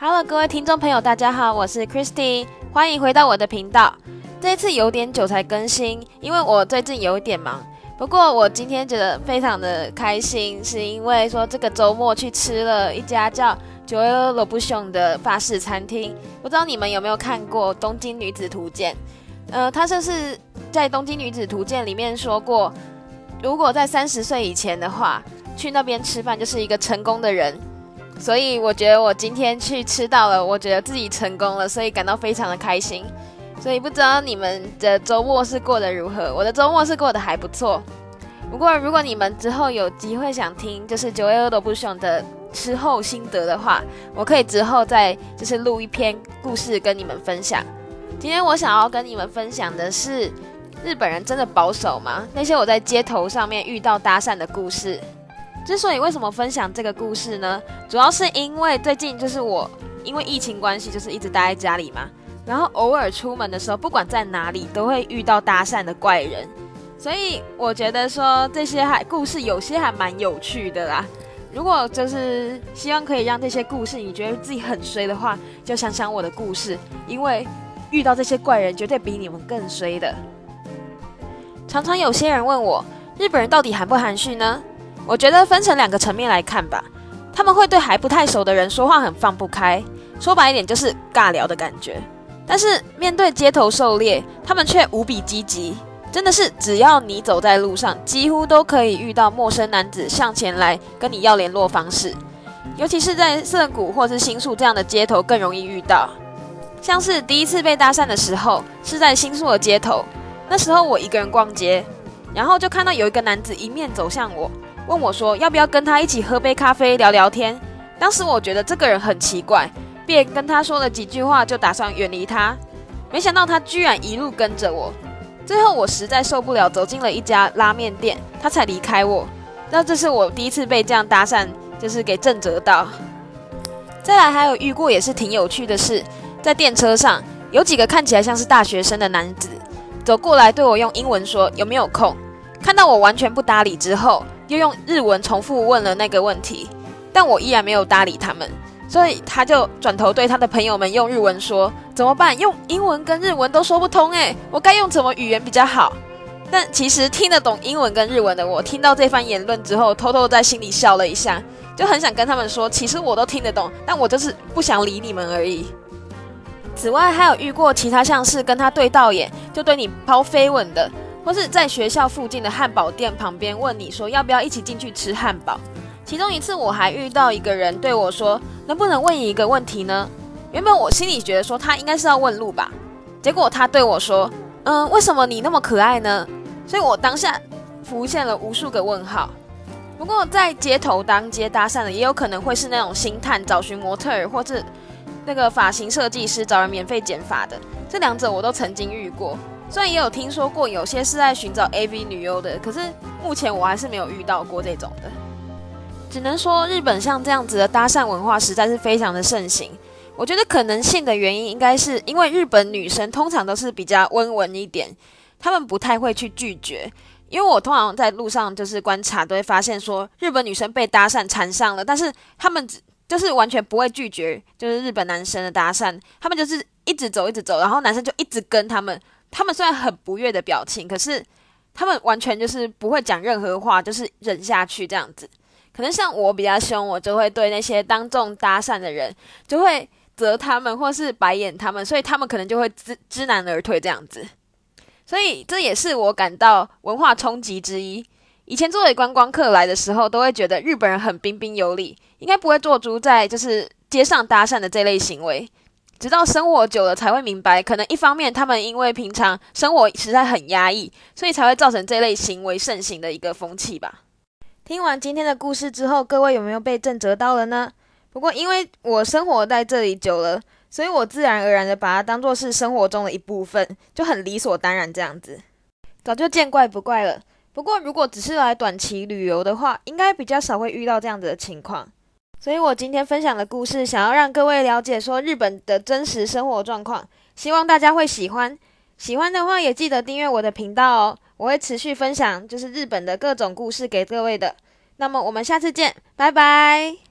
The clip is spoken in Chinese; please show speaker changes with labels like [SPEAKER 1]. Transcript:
[SPEAKER 1] Hello，各位听众朋友，大家好，我是 Christy，欢迎回到我的频道。这一次有点久才更新，因为我最近有一点忙。不过我今天觉得非常的开心，是因为说这个周末去吃了一家叫九二罗布熊的法式餐厅。不知道你们有没有看过《东京女子图鉴》？呃，他就是在《东京女子图鉴》里面说过，如果在三十岁以前的话，去那边吃饭就是一个成功的人。所以我觉得我今天去吃到了，我觉得自己成功了，所以感到非常的开心。所以不知道你们的周末是过得如何？我的周末是过得还不错。不过如果你们之后有机会想听，就是九月二都不熊的吃后心得的话，我可以之后再就是录一篇故事跟你们分享。今天我想要跟你们分享的是，日本人真的保守吗？那些我在街头上面遇到搭讪的故事。之所以为什么分享这个故事呢？主要是因为最近就是我因为疫情关系，就是一直待在家里嘛，然后偶尔出门的时候，不管在哪里都会遇到搭讪的怪人，所以我觉得说这些还故事有些还蛮有趣的啦。如果就是希望可以让这些故事你觉得自己很衰的话，就想想我的故事，因为遇到这些怪人绝对比你们更衰的。常常有些人问我，日本人到底含不含蓄呢？我觉得分成两个层面来看吧，他们会对还不太熟的人说话很放不开，说白一点就是尬聊的感觉。但是面对街头狩猎，他们却无比积极，真的是只要你走在路上，几乎都可以遇到陌生男子向前来跟你要联络方式。尤其是在涩谷或是新宿这样的街头更容易遇到。像是第一次被搭讪的时候，是在新宿的街头，那时候我一个人逛街，然后就看到有一个男子迎面走向我。问我说要不要跟他一起喝杯咖啡聊聊天？当时我觉得这个人很奇怪，便跟他说了几句话，就打算远离他。没想到他居然一路跟着我。最后我实在受不了，走进了一家拉面店，他才离开我。那这是我第一次被这样搭讪，就是给震折到。再来还有遇过也是挺有趣的事，在电车上有几个看起来像是大学生的男子走过来对我用英文说有没有空。看到我完全不搭理之后。又用日文重复问了那个问题，但我依然没有搭理他们，所以他就转头对他的朋友们用日文说：“怎么办？用英文跟日文都说不通，诶，我该用什么语言比较好？”但其实听得懂英文跟日文的我，听到这番言论之后，偷偷在心里笑了一下，就很想跟他们说：“其实我都听得懂，但我就是不想理你们而已。”此外，还有遇过其他像是跟他对到眼就对你抛飞吻的。或是在学校附近的汉堡店旁边问你说要不要一起进去吃汉堡。其中一次我还遇到一个人对我说：“能不能问你一个问题呢？”原本我心里觉得说他应该是要问路吧，结果他对我说：“嗯，为什么你那么可爱呢？”所以我当下浮现了无数个问号。不过在街头当街搭讪的也有可能会是那种星探找寻模特儿，或是那个发型设计师找人免费剪发的，这两者我都曾经遇过。虽然也有听说过有些是在寻找 AV 女优的，可是目前我还是没有遇到过这种的。只能说日本像这样子的搭讪文化实在是非常的盛行。我觉得可能性的原因应该是因为日本女生通常都是比较温文一点，她们不太会去拒绝。因为我通常在路上就是观察，都会发现说日本女生被搭讪缠上了，但是她们就是完全不会拒绝，就是日本男生的搭讪，他们就是一直走一直走，然后男生就一直跟他们。他们虽然很不悦的表情，可是他们完全就是不会讲任何话，就是忍下去这样子。可能像我比较凶，我就会对那些当众搭讪的人，就会责他们或是白眼他们，所以他们可能就会知知难而退这样子。所以这也是我感到文化冲击之一。以前作为观光客来的时候，都会觉得日本人很彬彬有礼，应该不会做出在就是街上搭讪的这类行为。直到生活久了才会明白，可能一方面他们因为平常生活实在很压抑，所以才会造成这类行为盛行的一个风气吧。听完今天的故事之后，各位有没有被震折到了呢？不过因为我生活在这里久了，所以我自然而然的把它当做是生活中的一部分，就很理所当然这样子，早就见怪不怪了。不过如果只是来短期旅游的话，应该比较少会遇到这样子的情况。所以我今天分享的故事，想要让各位了解说日本的真实生活状况，希望大家会喜欢。喜欢的话也记得订阅我的频道哦，我会持续分享就是日本的各种故事给各位的。那么我们下次见，拜拜。